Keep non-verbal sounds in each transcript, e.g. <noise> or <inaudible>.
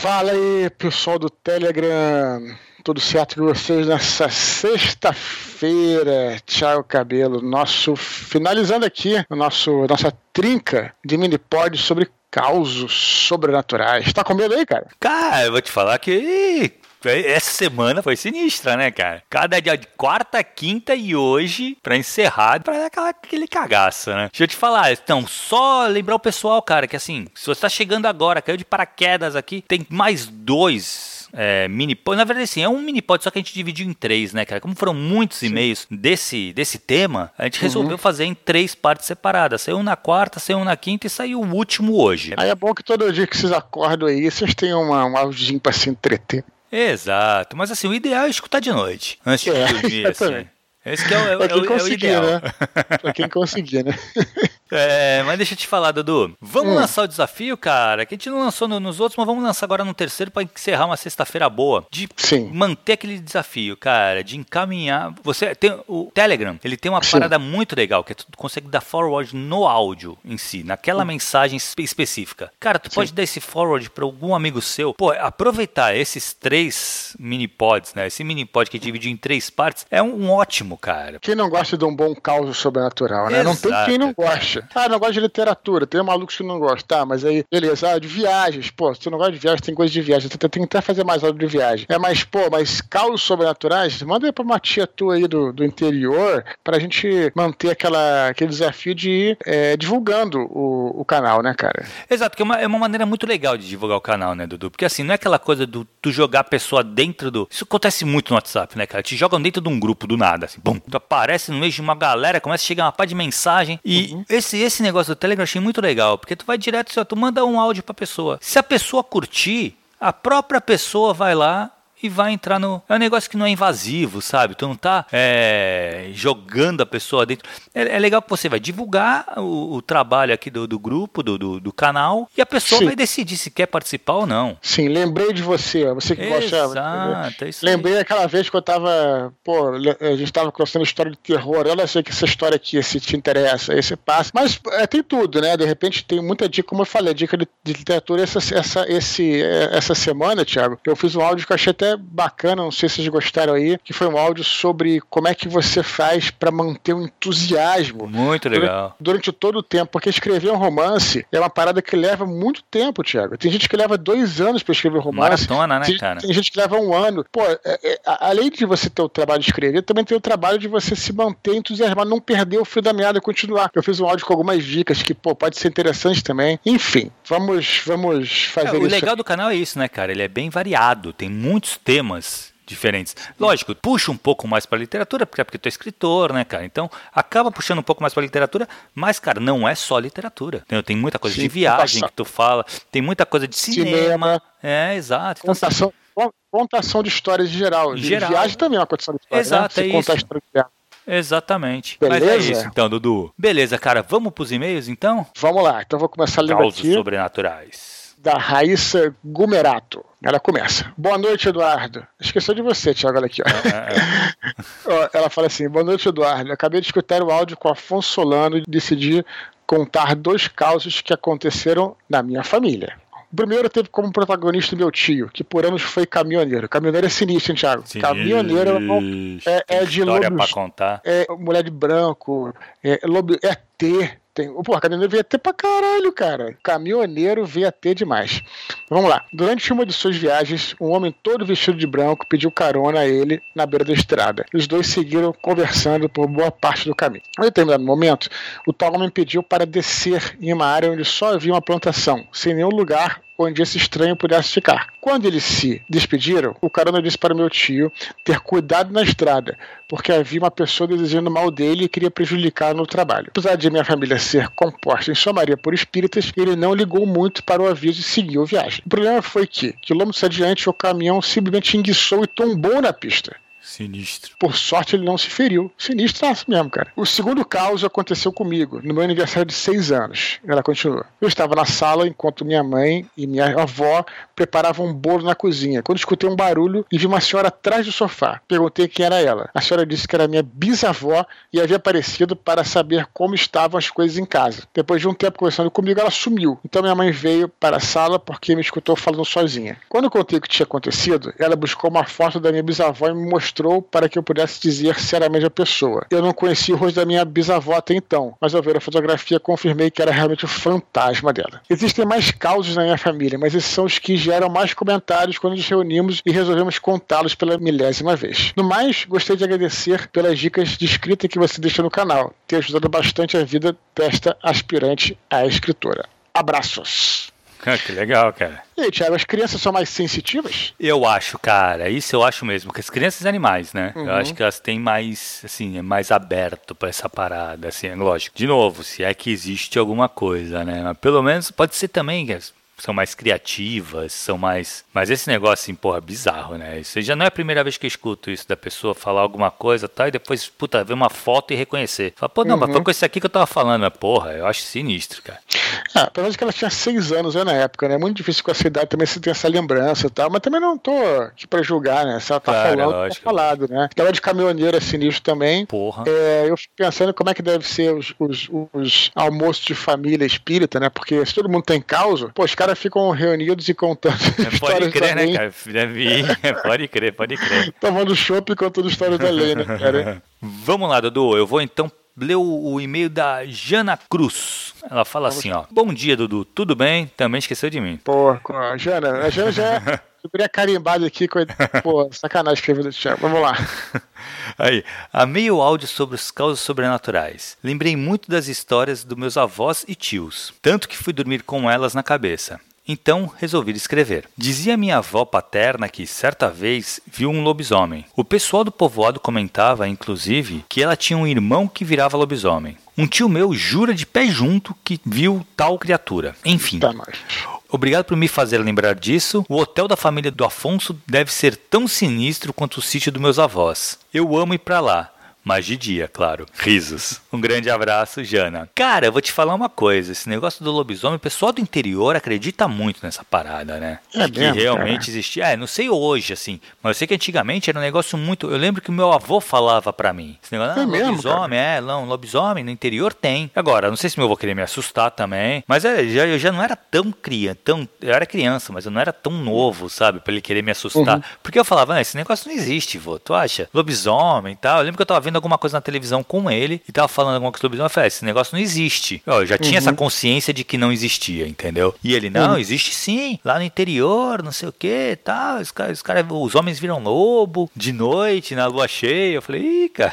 Fala aí, pessoal do Telegram. Tudo certo com vocês nessa sexta-feira? Tchau, Cabelo. Nosso finalizando aqui o nosso nossa trinca de mini pod sobre causos sobrenaturais. Tá com medo aí, cara? Cara, eu vou te falar que essa semana foi sinistra, né, cara? Cada dia de quarta, quinta e hoje, pra encerrar, pra dar aquela, aquele cagaço, né? Deixa eu te falar, então, só lembrar o pessoal, cara, que assim, se você tá chegando agora, caiu de paraquedas aqui, tem mais dois é, mini pod. Na verdade, assim, é um mini pod, só que a gente dividiu em três, né, cara? Como foram muitos e-mails desse, desse tema, a gente resolveu uhum. fazer em três partes separadas. Saiu na quarta, saiu na quinta e saiu o último hoje. Aí é bom que todo dia que vocês acordam aí, vocês tenham uma, um audinho pra se entreter. Exato, mas assim, o ideal é escutar de noite, antes de é, dormir, assim. Esse que é o, é, é, é o ideal. Né? pra quem conseguir, né? <laughs> É, mas deixa eu te falar, Dudu. Vamos hum. lançar o desafio, cara, que a gente não lançou no, nos outros, mas vamos lançar agora no terceiro para encerrar uma sexta-feira boa. De Sim. manter aquele desafio, cara, de encaminhar. Você tem o Telegram, ele tem uma Sim. parada muito legal, que é tu consegue dar forward no áudio em si, naquela hum. mensagem específica. Cara, tu Sim. pode dar esse forward para algum amigo seu. Pô, aproveitar esses três mini pods, né? Esse mini pod que divide em três partes é um, um ótimo, cara. Quem não gosta de um bom caos sobrenatural, né? Exato, não tem quem não goste gosta. Ah, não gosta de literatura. Tem malucos que não gostam. Tá, mas aí, beleza. Ah, de viagens. Pô, se tu não gosta de viagens, tem coisa de viagem. Tem que até fazer mais aula de viagem. É, mas, pô, mas causos sobrenaturais, manda aí pra uma tia tua aí do, do interior pra gente manter aquela, aquele desafio de ir é, divulgando o, o canal, né, cara? Exato, que é uma, é uma maneira muito legal de divulgar o canal, né, Dudu? Porque assim, não é aquela coisa do tu jogar a pessoa dentro do. Isso acontece muito no WhatsApp, né, cara? Te jogam dentro de um grupo do nada, assim, bum, tu aparece no meio de uma galera, começa a chegar uma pá de mensagem. E uhum. esse esse, esse negócio do Telegram eu achei muito legal, porque tu vai direto, assim, tu manda um áudio pra pessoa. Se a pessoa curtir, a própria pessoa vai lá e vai entrar no. É um negócio que não é invasivo, sabe? Tu não tá é, jogando a pessoa dentro. É, é, legal que você vai divulgar o, o trabalho aqui do, do grupo, do, do, do, canal, e a pessoa Sim. vai decidir se quer participar ou não. Sim, lembrei de você, você que Exato, gosta. É isso lembrei aí. aquela vez que eu tava. Pô, a gente tava contando história de terror. Eu não sei que essa história aqui, se te interessa, aí você passa. Mas é, tem tudo, né? De repente tem muita dica, como eu falei, dica de, de literatura essa, essa, esse, é, essa semana, Thiago. Eu fiz um áudio que eu achei até até bacana, não sei se vocês gostaram aí, que foi um áudio sobre como é que você faz para manter o entusiasmo. Muito legal. Durante, durante, todo o tempo, porque escrever um romance é uma parada que leva muito tempo, Thiago. Tem gente que leva dois anos para escrever um romance. Maratona, né, tem, cara? Tem gente que leva um ano. Pô, é, é, além de você ter o trabalho de escrever, também tem o trabalho de você se manter entusiasmado, não perder o fio da meada e continuar. Eu fiz um áudio com algumas dicas que, pô, pode ser interessante também. Enfim, vamos, vamos fazer é, o isso. O legal do canal é isso, né, cara? Ele é bem variado, tem muitos temas diferentes. Lógico, puxa um pouco mais para literatura, porque é porque tu é escritor, né, cara? Então, acaba puxando um pouco mais para literatura, mas, cara, não é só literatura. Tem, tem muita coisa Sim, de viagem que tu fala, tem muita coisa de cinema. cinema. É, exato. Então, contação, assim, contação de histórias em geral. Geral. Viagem também é uma contação de história, Exato, né? É contar isso. história de viagem. Exatamente. Beleza? Mas é isso então, Dudu. Beleza, cara. Vamos pros e-mails então? Vamos lá. Então vou começar lendo Causos aqui. sobrenaturais da Raíssa Gumerato. Ela começa. Boa noite, Eduardo. Esqueceu de você, Tiago, olha aqui. Ó. É, é. <laughs> Ela fala assim: Boa noite, Eduardo. Acabei de escutar o áudio com Afonso Solano e decidi contar dois causos que aconteceram na minha família. O primeiro teve como protagonista meu tio, que por anos foi caminhoneiro. Caminhoneiro é sinistro, hein, Thiago? Sinistro. Caminhoneiro é, é, é de lobos. Pra contar. É mulher de branco, é, lobo, é T, tem, pô, caminhoneiro VAT pra caralho, cara. Caminhoneiro VAT demais. Vamos lá. Durante uma de suas viagens, um homem todo vestido de branco pediu carona a ele na beira da estrada. Os dois seguiram conversando por boa parte do caminho. Em determinado momento, o tal homem pediu para descer em uma área onde só havia uma plantação, sem nenhum lugar onde esse estranho pudesse ficar. Quando eles se despediram, o carona disse para meu tio ter cuidado na estrada, porque havia uma pessoa desejando mal dele e queria prejudicar no trabalho. Apesar de minha família ser composta em sua maioria por espíritas, ele não ligou muito para o aviso e seguiu a viagem. O problema foi que, quilômetros adiante, o caminhão simplesmente enguiçou e tombou na pista. Sinistro. Por sorte, ele não se feriu. Sinistro mesmo, cara. O segundo caos aconteceu comigo, no meu aniversário de seis anos. Ela continua. Eu estava na sala enquanto minha mãe e minha avó preparavam um bolo na cozinha, quando escutei um barulho e vi uma senhora atrás do sofá. Perguntei quem era ela. A senhora disse que era minha bisavó e havia aparecido para saber como estavam as coisas em casa. Depois de um tempo conversando comigo, ela sumiu. Então minha mãe veio para a sala porque me escutou falando sozinha. Quando contei o que tinha acontecido, ela buscou uma foto da minha bisavó e me mostrou para que eu pudesse dizer se era a mesma pessoa. Eu não conhecia o rosto da minha bisavó até então, mas ao ver a fotografia confirmei que era realmente o fantasma dela. Existem mais causos na minha família, mas esses são os que geram mais comentários quando nos reunimos e resolvemos contá-los pela milésima vez. No mais, gostei de agradecer pelas dicas de escrita que você deixa no canal. Tem ajudado bastante a vida desta aspirante à escritora. Abraços! Que legal, cara. E aí, Thiago, as crianças são mais sensitivas? Eu acho, cara. Isso eu acho mesmo. Que as crianças e animais, né? Uhum. Eu acho que elas têm mais, assim, é mais aberto para essa parada, assim, é lógico. De novo, se é que existe alguma coisa, né? Mas pelo menos pode ser também são mais criativas, são mais. Mas esse negócio, assim, porra, bizarro, né? Isso já não é a primeira vez que eu escuto isso da pessoa falar alguma coisa tal, e depois, puta, ver uma foto e reconhecer. Fala, pô, não, uhum. mas foi com esse aqui que eu tava falando. Mas, porra, eu acho sinistro, cara. Ah, pelo menos que ela tinha seis anos né, na época, né? É muito difícil com a cidade também se ter essa lembrança e tal, mas também não tô aqui pra julgar, né? Se ela tá claro, falando, lógico. tá falado, né? Ela de caminhoneira é sinistro também. Porra. É, eu fico pensando como é que deve ser os, os, os almoços de família espírita, né? Porque se todo mundo tem causa, pô, os caras ficam reunidos e contando é, Pode crer, né, cara? Ir. pode crer, pode crer. <laughs> Tomando chopp e contando histórias da lei, né, cara? <laughs> Vamos lá, Dudu. Eu vou então leu o e-mail da Jana Cruz. Ela fala assim, ó. Bom dia, Dudu. Tudo bem? Também esqueceu de mim. Pô, Jana, a Jana já <laughs> ficaria carimbado aqui com. Pô, sacanagem do Thiago. Vamos lá. <laughs> Aí, amei o áudio sobre os causos sobrenaturais. Lembrei muito das histórias dos meus avós e tios, tanto que fui dormir com elas na cabeça. Então resolvi escrever. Dizia minha avó paterna que certa vez viu um lobisomem. O pessoal do povoado comentava, inclusive, que ela tinha um irmão que virava lobisomem. Um tio meu jura de pé junto que viu tal criatura. Enfim. Tá Obrigado por me fazer lembrar disso. O hotel da família do Afonso deve ser tão sinistro quanto o sítio dos meus avós. Eu amo ir para lá mas de dia, claro. Risos. Um grande abraço, Jana. Cara, eu vou te falar uma coisa. Esse negócio do lobisomem, o pessoal do interior acredita muito nessa parada, né? É que mesmo, realmente cara. existia. É, não sei hoje, assim. Mas eu sei que antigamente era um negócio muito. Eu lembro que o meu avô falava para mim. Esse negócio, ah, é mesmo, lobisomem, cara? é, não, lobisomem no interior tem. Agora, não sei se meu avô queria me assustar também. Mas é, já, eu já não era tão criança. Tão, eu era criança, mas eu não era tão novo, sabe? Pra ele querer me assustar. Uhum. Porque eu falava, ah, esse negócio não existe, vô. Tu acha? Lobisomem e tal. Eu lembro que eu tava vendo alguma coisa na televisão com ele e tava falando alguma coisa sobre lobisomem. Eu falei, ah, esse negócio não existe. Eu já tinha uhum. essa consciência de que não existia, entendeu? E ele, não, uhum. existe sim. Lá no interior, não sei o que tal. Os, caras, os, cara, os homens viram lobo de noite, na lua cheia. Eu falei, ih, cara.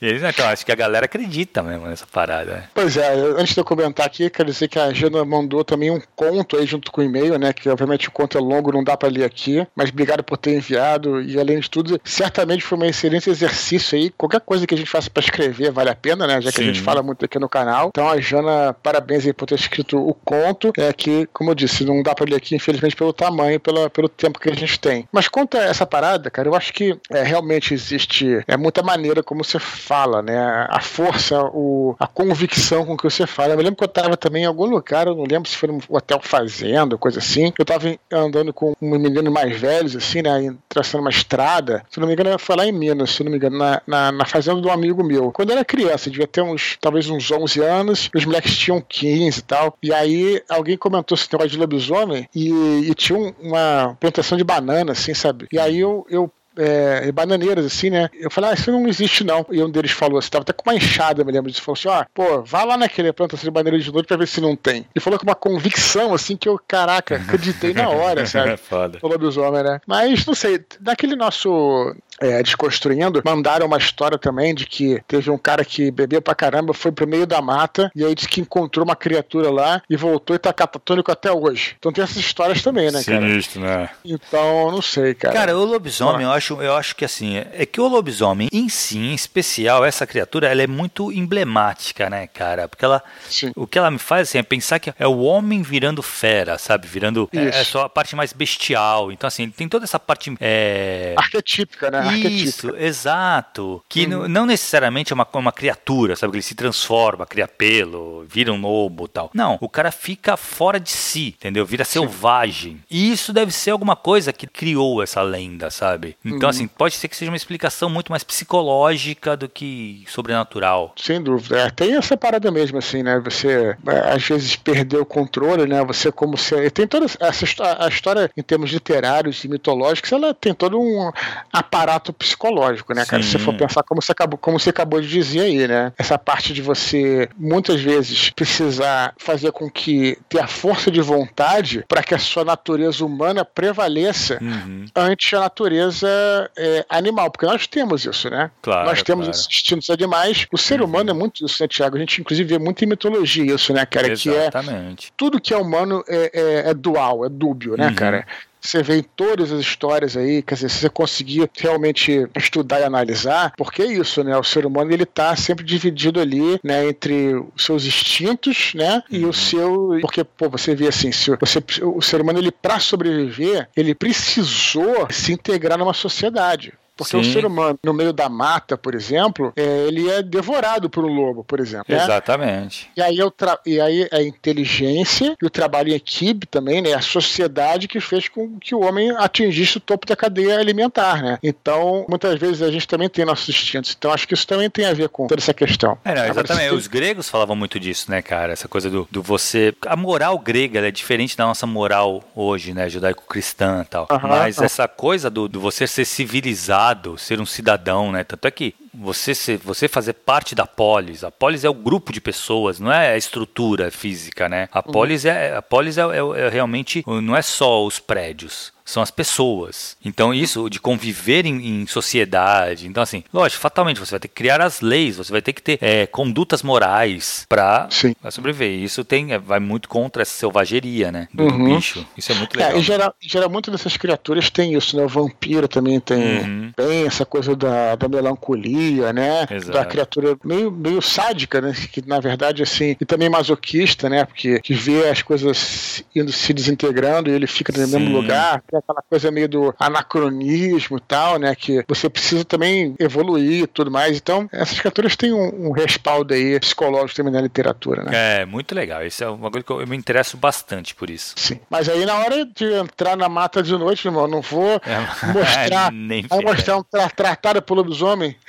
e eles, então, acho que a galera acredita mesmo nessa parada. Né? Pois é, antes de eu comentar aqui, quero dizer que a Jana mandou também um conto aí junto com o e-mail, né? Que obviamente o conto é longo, não dá para ler aqui. Mas obrigado por ter enviado. E além de tudo, certamente foi um excelente exercício aí. Qualquer coisa que a gente faça para escrever vale a pena, né? Já que Sim. a gente fala muito aqui no canal. Então, a Jana, parabéns aí por ter escrito o conto. É que, como eu disse, não dá para ler aqui, infelizmente, pelo tamanho, pela, pelo tempo que a gente tem. Mas quanto a essa parada, cara, eu acho que é, realmente existe é muita maneira como você fala, né? A força, o, a convicção com que você fala. Eu me lembro que eu tava também em algum lugar, eu não lembro se foi no hotel fazenda, coisa assim. Eu tava andando com um menino mais velhos, assim, né? Traçando uma estrada. Se não me engano, foi lá em Minas, se não me engano, na, na, na fazenda de um amigo meu. Quando eu era criança, devia ter uns, talvez uns 11 anos, os moleques tinham 15 e tal. E aí alguém comentou esse negócio de lobisomem e, e tinha uma plantação de banana, assim, sabe? E aí eu, eu é, bananeiras, assim, né? Eu falei, ah, isso não existe não. E um deles falou assim, tava até com uma enxada, me lembro disso. Falou assim, ó, ah, pô, vá lá naquele plantação de bananeira de noite pra ver se não tem. E falou com uma convicção, assim, que eu, caraca, acreditei na hora, <laughs> sabe? É foda. O lobisomem, né? Mas, não sei, daquele nosso é, desconstruindo, mandaram uma história também de que teve um cara que bebeu pra caramba, foi pro meio da mata e aí disse que encontrou uma criatura lá e voltou e tá catatônico até hoje. Então tem essas histórias também, né, cara? Sinistro, né? Então, não sei, cara. Cara, o lobisomem, eu acho, eu acho que assim, é que o lobisomem em si, em especial, essa criatura, ela é muito emblemática, né, cara? Porque ela, Sim. o que ela me faz assim, é pensar que é o homem virando fera, sabe? Virando, é, é, só a parte mais bestial. Então, assim, tem toda essa parte... É... Arquetípica, né? Isso, exato. Que uhum. não necessariamente é uma, uma criatura, sabe? Que ele se transforma, cria pelo, vira um lobo tal. Não, o cara fica fora de si, entendeu? Vira selvagem. E isso deve ser alguma coisa que criou essa lenda, sabe? Então, uhum. assim, pode ser que seja uma explicação muito mais psicológica do que sobrenatural. Sem dúvida. É, tem essa parada mesmo, assim, né? Você é, às vezes perdeu o controle, né? Você como se. Tem toda essa a história em termos literários e mitológicos, ela tem todo um aparato psicológico, né, cara? Se você for pensar como você acabou, como você acabou de dizer aí, né? Essa parte de você muitas vezes precisar fazer com que ter a força de vontade para que a sua natureza humana prevaleça uhum. ante a natureza é, animal, porque nós temos isso, né? Claro, nós temos claro. esses instintos animais. O ser uhum. humano é muito isso, né, Tiago? A gente inclusive vê muito em mitologia isso, né, cara? Exatamente. Que é tudo que é humano é, é, é dual, é dúbio, né, uhum. cara? Você vê em todas as histórias aí, quer dizer, se você conseguir realmente estudar e analisar, porque é isso, né? O ser humano ele tá sempre dividido ali, né, entre os seus instintos, né, e o uhum. seu, porque pô, você vê assim, se você o ser humano ele para sobreviver, ele precisou se integrar numa sociedade. Porque Sim. o ser humano, no meio da mata, por exemplo, é, ele é devorado por um lobo, por exemplo. Né? Exatamente. E aí, eu e aí a inteligência e o trabalho em equipe também, né? A sociedade que fez com que o homem atingisse o topo da cadeia alimentar, né? Então, muitas vezes a gente também tem nossos instintos. Então, acho que isso também tem a ver com toda essa questão. É, não, exatamente. Agora, Os gregos falavam muito disso, né, cara? Essa coisa do, do você. A moral grega é diferente da nossa moral hoje, né? Judaico-cristã e tal. Mas essa coisa do, do você ser civilizado ser um cidadão, né? Tanto é que você, ser, você fazer parte da polis, a polis é o grupo de pessoas, não é a estrutura física, né? A uhum. polis, é, a polis é, é, é realmente, não é só os prédios são as pessoas. Então, isso de conviver em, em, sociedade. Então, assim, lógico, fatalmente você vai ter que criar as leis, você vai ter que ter é, condutas morais para sobreviver. Isso tem, é, vai muito contra essa selvageria, né? Do, uhum. bicho. Isso é muito é, legal. É, em, geral, em geral, muitas dessas criaturas tem isso, né? O vampiro também tem, uhum. tem essa coisa da, da melancolia, né? Exato. Da criatura meio, meio sádica, né? Que na verdade, assim, e também masoquista, né? Porque que vê as coisas indo se desintegrando e ele fica no Sim. mesmo lugar aquela coisa meio do anacronismo e tal, né? Que você precisa também evoluir e tudo mais. Então, essas criaturas têm um, um, respaldo aí psicológico também na literatura, né? É, muito legal. Isso é uma coisa que eu, eu, me interesso bastante por isso. Sim. Mas aí na hora de entrar na mata de noite, irmão, não vou é, <laughs> mostrar. Nem vou mostrar um tra tratado pelo lobisomem. <laughs>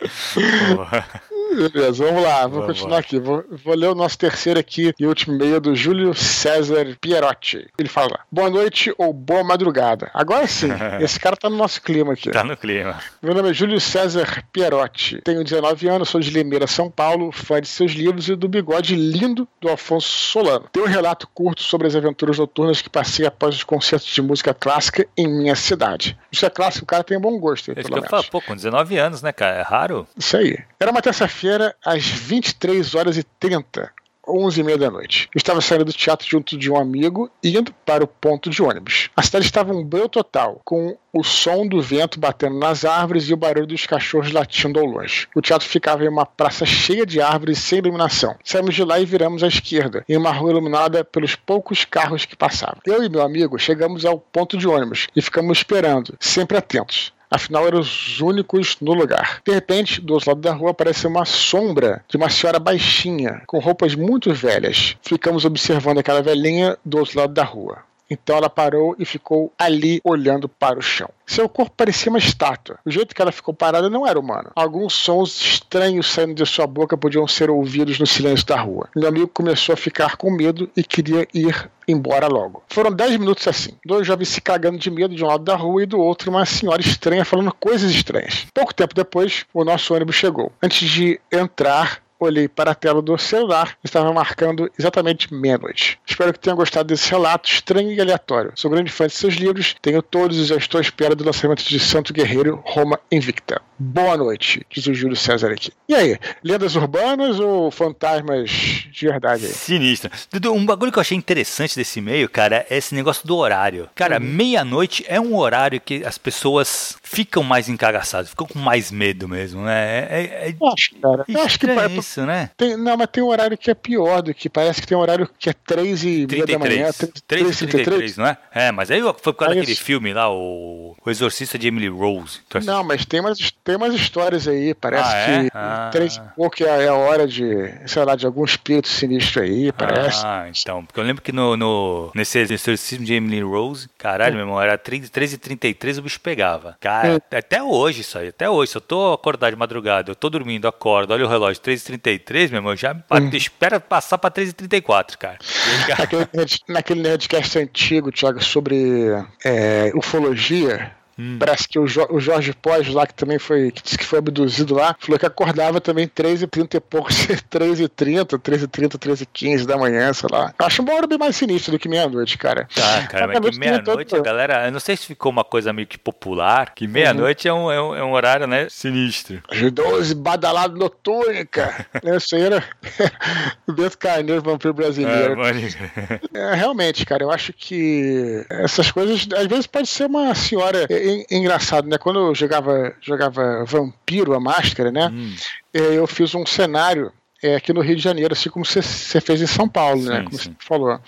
<laughs> Beleza, vamos lá, vou vamos continuar lá. aqui. Vou, vou, ler o nosso terceiro aqui e último e-mail do Júlio César Pierotti. Ele fala: Boa noite ou boa madrugada. Agora sim, <laughs> esse cara tá no nosso clima aqui. Tá no clima. Meu nome é Júlio César Pierotti. Tenho 19 anos, sou de Limeira, São Paulo, fã de seus livros e do bigode lindo do Afonso Solano. Tenho um relato curto sobre as aventuras noturnas que passei após os concertos de música clássica em minha cidade. Música clássica, o cara tem bom gosto. Aí, que eu falo, pô, com 19 anos, né, cara? É raro? Isso aí. Era uma terça-feira, às 23 horas e 30 11 e meia da noite. Eu estava saindo do teatro junto de um amigo indo para o ponto de ônibus. A cidade estava um breu total, com o som do vento batendo nas árvores e o barulho dos cachorros latindo ao longe. O teatro ficava em uma praça cheia de árvores sem iluminação. Saímos de lá e viramos à esquerda, em uma rua iluminada pelos poucos carros que passavam. Eu e meu amigo chegamos ao ponto de ônibus e ficamos esperando, sempre atentos. Afinal, eram os únicos no lugar. De repente, do outro lado da rua aparece uma sombra de uma senhora baixinha, com roupas muito velhas. Ficamos observando aquela velhinha do outro lado da rua. Então ela parou e ficou ali olhando para o chão. Seu corpo parecia uma estátua. O jeito que ela ficou parada não era humano. Alguns sons estranhos saindo de sua boca podiam ser ouvidos no silêncio da rua. Meu amigo começou a ficar com medo e queria ir embora logo. Foram dez minutos assim. Dois jovens se cagando de medo de um lado da rua e do outro uma senhora estranha falando coisas estranhas. Pouco tempo depois, o nosso ônibus chegou. Antes de entrar, olhei para a tela do celular e estava marcando exatamente meia-noite. Espero que tenham gostado desse relato estranho e aleatório. Sou grande fã de seus livros, tenho todos e já estou à espera do lançamento de Santo Guerreiro Roma Invicta. Boa noite, diz o Júlio César aqui. E aí, lendas urbanas ou fantasmas de verdade aí? Sinistro. Dudu, um bagulho que eu achei interessante desse e-mail, cara, é esse negócio do horário. Cara, uhum. meia-noite é um horário que as pessoas ficam mais encagaçadas, ficam com mais medo mesmo, né? É, é, é eu acho, cara. Eu acho que é isso, né? Tem, não, mas tem um horário que é pior do que parece que tem um horário que é 3 e meia da manhã. 3 e 33, não é? É, mas aí foi por causa daquele filme lá, o, o Exorcista de Emily Rose. Então, não, mas tem umas, tem umas histórias aí, parece ah, é? que ah. três e pouco é, é a hora de, sei lá, de algum espírito sinistro aí, parece. Ah, então, porque eu lembro que no, no nesse exorcismo de Emily Rose, caralho, meu irmão, era 13h33 o bicho pegava. Cara, é. até hoje isso aí, até hoje, se eu tô acordado de madrugada, eu tô dormindo, acordo, olha o relógio, 13h33, meu irmão, já hum. espera passar pra 13h34, cara. naquele, <laughs> naquele Nerdcast antigo, Thiago, sobre é, ufologia, Hum. Parece que o, jo o Jorge Pós lá, que também foi, que disse que foi abduzido lá, falou que acordava também 13h30 e pouco, 13h30, 13h30, 13h15 da manhã, sei lá. Eu acho uma hora bem mais sinistra do que meia-noite, cara. Tá, cara, mas que meia-noite, a galera, eu não sei se ficou uma coisa meio que popular, que meia-noite uhum. é, um, é, um, é um horário, né, sinistro. As 12 badalado noturno, cara. <laughs> Isso aí era <laughs> dentro carneiro vampiro brasileiro. É, <laughs> é, realmente, cara, eu acho que essas coisas, às vezes pode ser uma senhora engraçado, né? Quando eu jogava, jogava Vampiro, a máscara, né? Hum. Eh, eu fiz um cenário é, aqui no Rio de Janeiro, assim como você, fez em São Paulo, né? sim, né? Como você falou.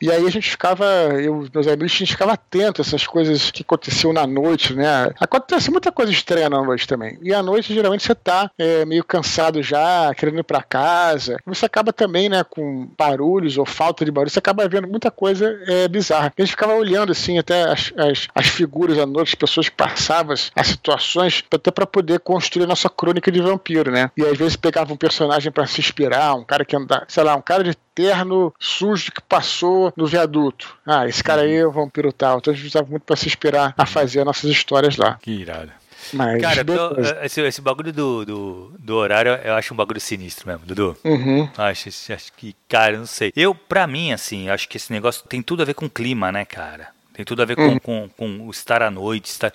E aí a gente ficava, eu meus amigos, a gente ficava atento a essas coisas que aconteciam na noite, né? Acontece muita coisa estranha na noite também. E à noite, geralmente, você tá é, meio cansado já, querendo ir para casa. Você acaba também, né, com barulhos ou falta de barulho, você acaba vendo muita coisa é, bizarra. A gente ficava olhando, assim, até as, as, as figuras à noite, as pessoas que passavam, as situações, até para poder construir a nossa crônica de vampiro, né? E às vezes pegava um personagem para para se inspirar, um cara que anda, sei lá, um cara de terno sujo que passou no viaduto. Ah, esse cara aí é o vampiro tal. Então a gente usava muito para se inspirar a fazer nossas histórias lá. Que irado. Mas cara, tô, esse, esse bagulho do, do, do, horário eu acho um bagulho sinistro mesmo, Dudu. Uhum. Acho, acho que, cara, não sei. Eu, pra mim, assim, acho que esse negócio tem tudo a ver com clima, né, cara? Tem tudo a ver uhum. com, com, com, estar à noite, estar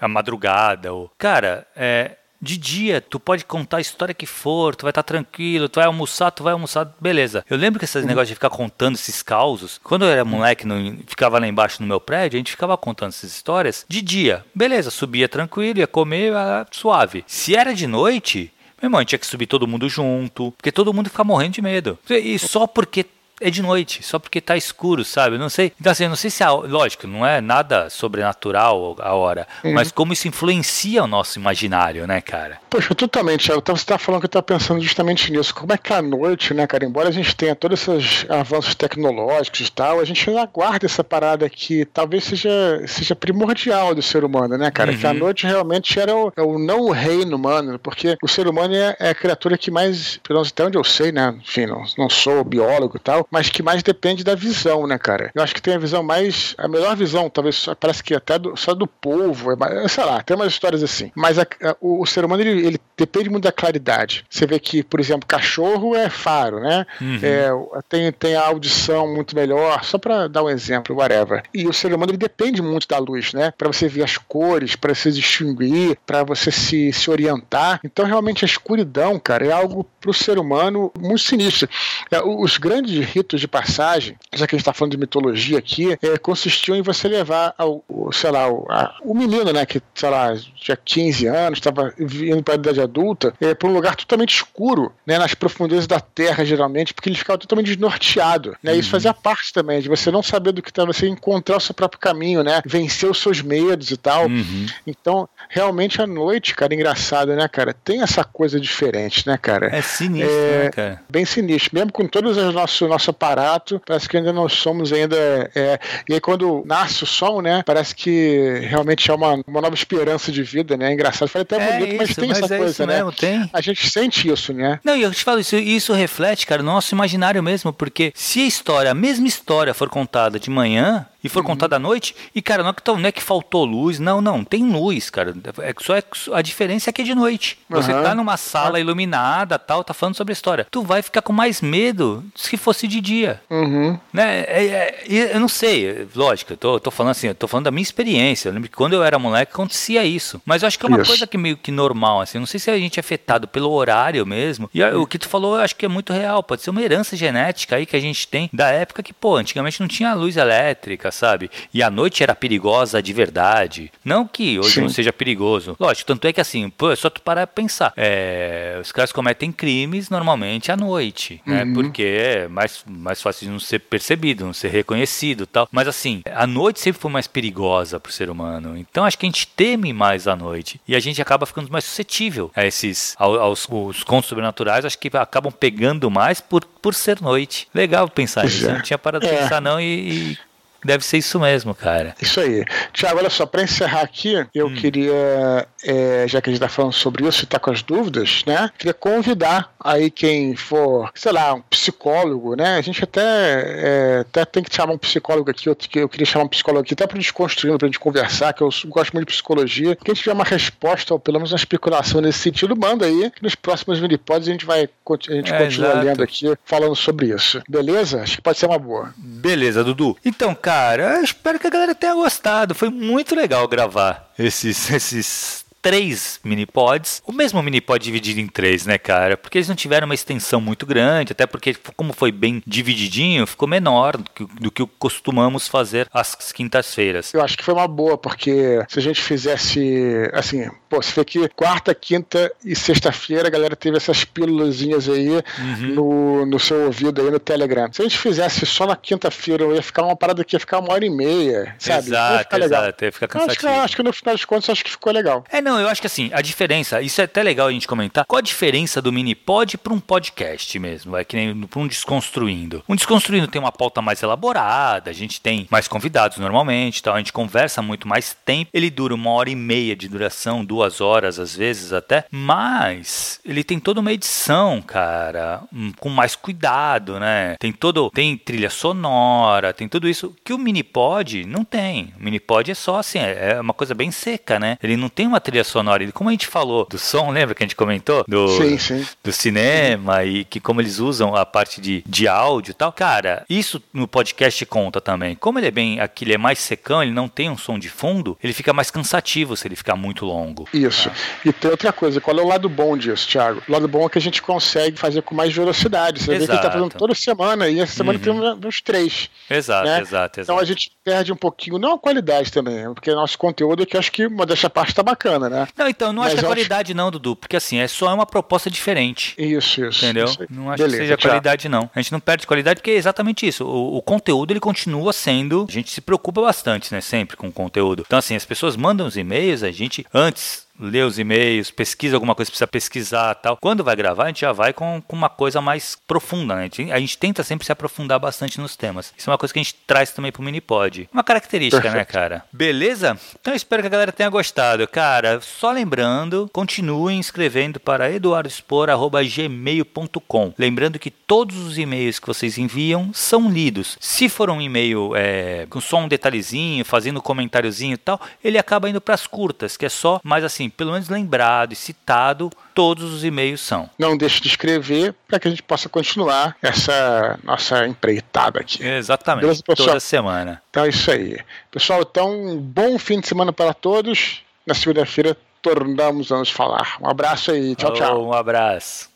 à madrugada. Ou... Cara, é, de dia, tu pode contar a história que for, tu vai estar tá tranquilo, tu vai almoçar, tu vai almoçar, beleza. Eu lembro que esses negócios de ficar contando esses causos, quando eu era moleque, no, ficava lá embaixo no meu prédio, a gente ficava contando essas histórias de dia. Beleza, subia tranquilo, ia comer, ia, suave. Se era de noite, meu irmão, a gente tinha que subir todo mundo junto, porque todo mundo ficava morrendo de medo. E só porque é de noite, só porque tá escuro, sabe? Não sei. Então, assim, não sei se, a, lógico, não é nada sobrenatural a hora, uhum. mas como isso influencia o nosso imaginário, né, cara? Poxa, totalmente, Thiago. Então, você tá falando que eu tô pensando justamente nisso. Como é que a noite, né, cara, embora a gente tenha todos esses avanços tecnológicos e tal, a gente aguarda essa parada que talvez seja, seja primordial do ser humano, né, cara? Uhum. Que a noite realmente era o, é o não o reino humano, porque o ser humano é, é a criatura que mais, pelo menos até onde eu sei, né, enfim, não, não sou biólogo e tal, mas que mais depende da visão, né, cara? Eu acho que tem a visão mais. A melhor visão, talvez parece que até do, só do povo, é, sei lá, tem umas histórias assim. Mas a, a, o, o, ser humano, ele, ele, depende muito da claridade. Você vê que, por exemplo, cachorro é faro, né? Uhum. É, tem, tem a audição muito melhor, só para dar um exemplo, whatever. E o ser humano, ele depende muito da luz, né? Para você ver as cores, para se distinguir, para você se, se orientar. Então, realmente, a escuridão, cara, é algo para o ser humano muito sinistro. É, os grandes ritos de passagem, já que a gente está falando de mitologia aqui, é, consistiu em você levar ao, sei lá, o, a, o menino, né, que, sei lá, tinha 15 anos, estava indo para a idade adulta, é, para um lugar totalmente escuro, né, nas profundezas da terra, geralmente, porque ele ficava totalmente desnorteado, né, uhum. isso fazia parte também de você não saber do que estava, você encontrar o seu próprio caminho, né, vencer os seus medos e tal. Uhum. Então, realmente, a noite, cara, engraçado, né, cara, tem essa coisa diferente, né, cara? É sinistro, é, né, cara? Bem sinistro, mesmo com todos os nossos nosso aparato, parece que ainda não somos ainda. É, e aí quando nasce o som, né? Parece que realmente é uma, uma nova esperança de vida, né? É engraçado. Falei até é bonito, isso, mas tem mas essa é coisa, né? Mesmo, tem. A gente sente isso, né? Não, e eu te falo, isso, isso reflete, cara, o nosso imaginário mesmo, porque se a história, a mesma história for contada de manhã, e for uhum. contada à noite, e cara, não é, que, não é que faltou luz, não, não, tem luz, cara. É, só é, a diferença é que é de noite. Você uhum. tá numa sala iluminada, tal, tá falando sobre a história. Tu vai ficar com mais medo se fosse de dia. Uhum. Né? É, é, eu não sei, lógico, eu tô, tô falando assim, eu tô falando da minha experiência. Eu lembro que quando eu era moleque acontecia isso. Mas eu acho que é uma isso. coisa que meio que normal, assim. Não sei se a gente é afetado pelo horário mesmo. E o que tu falou, eu acho que é muito real. Pode ser uma herança genética aí que a gente tem da época que, pô, antigamente não tinha luz elétrica, sabe? E a noite era perigosa de verdade. Não que hoje Sim. não seja perigoso. Lógico, tanto é que assim, pô, é só tu parar pra pensar. É, os caras cometem crimes normalmente à noite, né? Uhum. Porque é mais, mais fácil de não ser percebido, não ser reconhecido tal. Mas assim, a noite sempre foi mais perigosa pro ser humano. Então acho que a gente teme mais a noite. E a gente acaba ficando mais suscetível a esses, aos, aos contos sobrenaturais. Acho que acabam pegando mais por, por ser noite. Legal pensar nisso. É. Não tinha parado de é. pensar não e, e Deve ser isso mesmo, cara. Isso aí. Tiago, olha só, para encerrar aqui, eu hum. queria, é, já que a gente está falando sobre isso e está com as dúvidas, né? Queria convidar aí quem for, sei lá, um psicólogo, né? A gente até, é, até tem que chamar um psicólogo aqui, eu, eu queria chamar um psicólogo aqui até para desconstruir, para a gente conversar, que eu gosto muito de psicologia. Quem tiver uma resposta, ou pelo menos uma especulação nesse sentido, manda aí, que nos próximos minipods a gente vai a gente é, continua exato. lendo aqui, falando sobre isso. Beleza? Acho que pode ser uma boa. Beleza, Dudu. Então, cara, cara, eu espero que a galera tenha gostado. Foi muito legal gravar esses, esses três mini-pods. O mesmo mini-pod dividido em três, né, cara? Porque eles não tiveram uma extensão muito grande, até porque, como foi bem divididinho, ficou menor do que, do que costumamos fazer às quintas-feiras. Eu acho que foi uma boa, porque se a gente fizesse, assim, pô, você vê que quarta, quinta e sexta-feira a galera teve essas pílulazinhas aí uhum. no, no seu ouvido aí no Telegram. Se a gente fizesse só na quinta-feira, ia ficar uma parada que ia ficar uma hora e meia, sabe? Exato, ia ficar legal. exato, ia ficar cansativo. Acho que, acho que no final das contas, acho que ficou legal. É, não, não, eu acho que assim, a diferença, isso é até legal a gente comentar. Qual a diferença do mini pod para um podcast mesmo? É que nem para um desconstruindo. Um desconstruindo tem uma pauta mais elaborada, a gente tem mais convidados normalmente, tal, a gente conversa muito mais tempo. Ele dura uma hora e meia de duração, duas horas às vezes até, mas ele tem toda uma edição, cara, hum, com mais cuidado, né? Tem todo, tem trilha sonora, tem tudo isso que o mini pod não tem. O mini pod é só assim, é, é uma coisa bem seca, né? Ele não tem uma trilha trilha sonora. E como a gente falou do som, lembra que a gente comentou? Do, sim, sim. do cinema e que como eles usam a parte de, de áudio e tal. Cara, isso no podcast conta também. Como ele é bem, aqui ele é mais secão, ele não tem um som de fundo, ele fica mais cansativo se ele ficar muito longo. Isso. Tá? E tem outra coisa, qual é o lado bom disso, Thiago? O lado bom é que a gente consegue fazer com mais velocidade. Você exato. vê que ele tá fazendo toda semana e essa semana uhum. tem uns três. Exato, né? exato, exato. Então a gente perde um pouquinho, não a qualidade também, porque nosso conteúdo aqui acho que uma dessa parte tá bacana, né? Não, então, não acho que é qualidade acho... não, Dudu, porque assim, é só uma proposta diferente. Isso, isso. Entendeu? Isso não acho Beleza, que seja qualidade não. A gente não perde qualidade porque é exatamente isso. O, o, conteúdo ele continua sendo, a gente se preocupa bastante, né, sempre com o conteúdo. Então assim, as pessoas mandam os e-mails, a gente antes lê os e-mails, pesquisa alguma coisa que precisa pesquisar tal. Quando vai gravar, a gente já vai com, com uma coisa mais profunda, né? A gente, a gente, tenta sempre se aprofundar bastante nos temas. Isso é uma coisa que a gente traz também pro Minipod. Uma característica, né, Perfeito. né, cara? Beleza? Então eu espero que a galera tenha gostado. Cara, só lembrando, continuem escrevendo para eduardospor.gmail.com. Lembrando que todos os e-mails que vocês enviam são lidos. Se for um e-mail é, com só um detalhezinho, fazendo um comentáriozinho e tal, ele acaba indo para as curtas, que é só mais assim, pelo menos lembrado e citado, todos os e-mails são. Não deixe de escrever para que a gente possa continuar essa nossa empreitada aqui. Exatamente. Beleza, Toda semana. Então é isso aí. Pessoal, então, um bom fim de semana para todos. Na segunda-feira tornamos a nos falar. Um abraço aí. Tchau, tchau. Um abraço.